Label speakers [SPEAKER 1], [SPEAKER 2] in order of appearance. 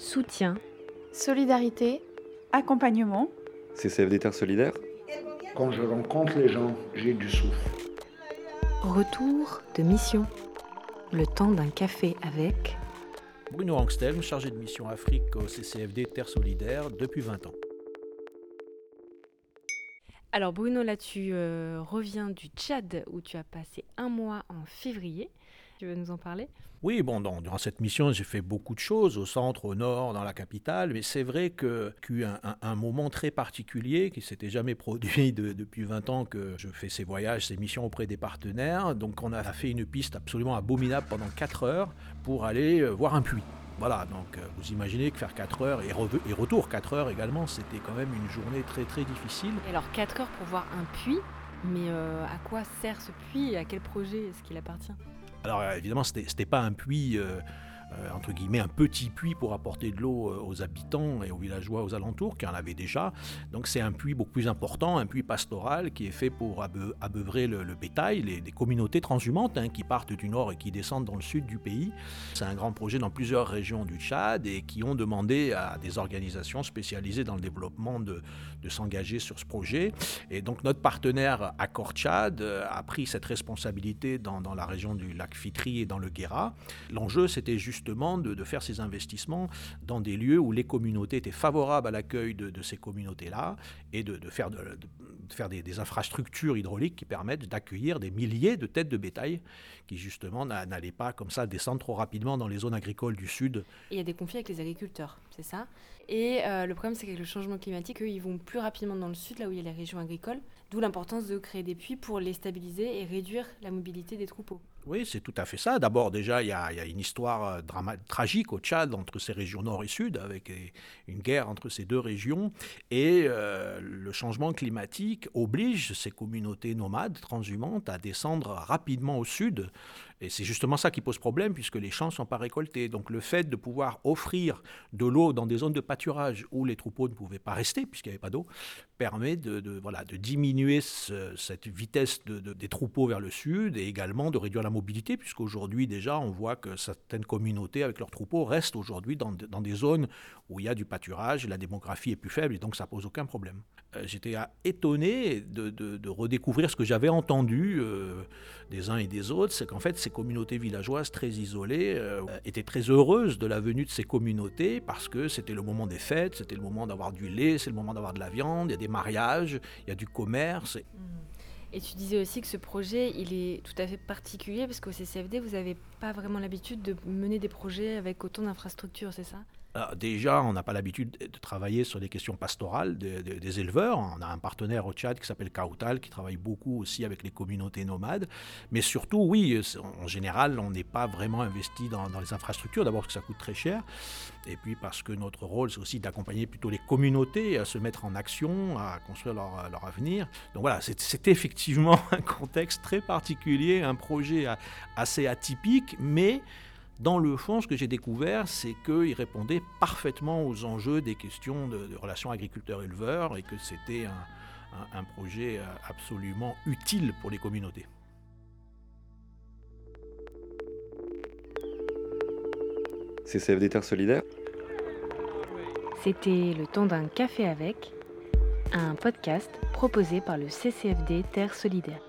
[SPEAKER 1] soutien,
[SPEAKER 2] solidarité, accompagnement.
[SPEAKER 3] CCFD Terre Solidaire
[SPEAKER 4] Quand je rencontre les gens, j'ai du souffle.
[SPEAKER 1] retour de mission. Le temps d'un café avec
[SPEAKER 5] Bruno Angstelm, chargé de mission Afrique au CCFD Terre Solidaire depuis 20 ans.
[SPEAKER 1] Alors Bruno, là tu euh, reviens du Tchad où tu as passé un mois en février. Tu veux nous en parler?
[SPEAKER 5] Oui, bon, dans- durant cette mission, j'ai fait beaucoup de choses au centre, au nord, dans la capitale, mais c'est vrai que- qu'il y a eu un, un- un moment très particulier qui s'était jamais produit de- depuis 20 ans que je fais ces voyages, ces missions auprès des partenaires. Donc on a fait une piste absolument abominable pendant 4 heures pour aller euh, voir un puits. Voilà, donc euh, vous imaginez que faire 4 heures et retour 4 heures également, c'était quand même une journée très très difficile.
[SPEAKER 1] Et alors 4 heures pour voir un puits, mais euh, à quoi sert ce puits et à quel projet est-ce qu'il appartient?
[SPEAKER 5] Alors euh, évidemment, c'était n'était pas un puits, euh, entre guillemets, un petit puits pour apporter de l'eau euh, aux habitants et aux villageois aux alentours, qui en avaient déjà. Donc c'est un puits beaucoup plus important, un puits pastoral qui est fait pour abeu- abeuvrer le, bétail, les, communautés transhumantes hein, qui partent du nord et qui descendent dans le sud du pays. C'est un grand projet dans plusieurs régions du Tchad et qui ont demandé à des organisations spécialisées dans le développement de, de s'engager sur ce projet. Et donc notre partenaire Accor Tchad euh, a pris cette responsabilité dans, dans la région du lac Fitri et dans le Guéra. L'enjeu, c'était justement de, de faire ces investissements dans des lieux où les communautés étaient favorables à l'accueil de, ces communautés-là et de, faire, faire des, infrastructures hydrauliques qui permettent d'accueillir des milliers de têtes de bétail qui justement n'a- n'allaient pas comme ça descendre trop rapidement dans les zones agricoles du sud.
[SPEAKER 1] Il y a des conflits avec les agriculteurs, c'est ça. Et euh, le problème c'est qu'avec le changement climatique, eux, ils vont plus rapidement dans le sud, là où il y a les régions agricoles, d'où l'importance de créer des puits pour les stabiliser et réduire la mobilité des troupeaux.
[SPEAKER 5] Oui, c'est tout à fait ça. D'abord, déjà, il y, a une histoire euh, tragique au Tchad entre ces régions nord et sud, avec une guerre entre ces deux régions. Et euh, le changement climatique oblige ces communautés nomades, transhumantes, à descendre rapidement au sud. Et c'est justement ça qui pose problème, puisque les champs ne sont pas récoltés. Donc le fait de pouvoir offrir de l'eau dans des zones de pâturage où les troupeaux ne pouvaient pas rester, puisqu'il n'y avait pas d'eau, permet de, voilà, de diminuer ce- cette vitesse de- de- des troupeaux vers le sud et également de réduire la mobilité, puisqu'aujourd'hui déjà on voit que certaines communautés avec leurs troupeaux restent aujourd'hui dans, dans des zones où il y a du pâturage, la démographie est plus faible et donc ça pose aucun problème. Euh, J'étais étonné de, redécouvrir ce que j'avais entendu euh, des uns et des autres, c'est qu'en fait communautés villageoises très isolées euh, étaient très heureuses de la venue de ces communautés parce que c'était le moment des fêtes, c'était le moment d'avoir du lait, c'est le moment d'avoir de la viande, il y a des mariages, il y a du commerce. Et
[SPEAKER 1] Et tu disais aussi que ce projet, il est tout à fait particulier parce qu'au CCFD, vous n'avez pas vraiment l'habitude de mener des projets avec autant d'infrastructures, c'est ça?
[SPEAKER 5] Alors, déjà, on n'a pas l'habitude de travailler sur des questions pastorales des, éleveurs. On a un partenaire au Tchad qui s'appelle Kautal, qui travaille beaucoup aussi avec les communautés nomades. Mais surtout, oui, en général, on n'est pas vraiment investi dans, les infrastructures. D'abord parce que ça coûte très cher. Et puis parce que notre rôle, c'est aussi d'accompagner plutôt les communautés à se mettre en action, à construire leur, avenir. Donc voilà, c'est effectivement un contexte très particulier, un projet assez atypique, mais dans le fond, ce que j'ai découvert, c'est qu'il répondait parfaitement aux enjeux des questions de, de relations agriculteurs-éleveurs et que c'était un, un- un projet euh, absolument utile pour les communautés.
[SPEAKER 3] CCFD Terre Solidaire
[SPEAKER 1] C'était Le temps d'un café avec, un podcast proposé par le CCFD Terre Solidaire.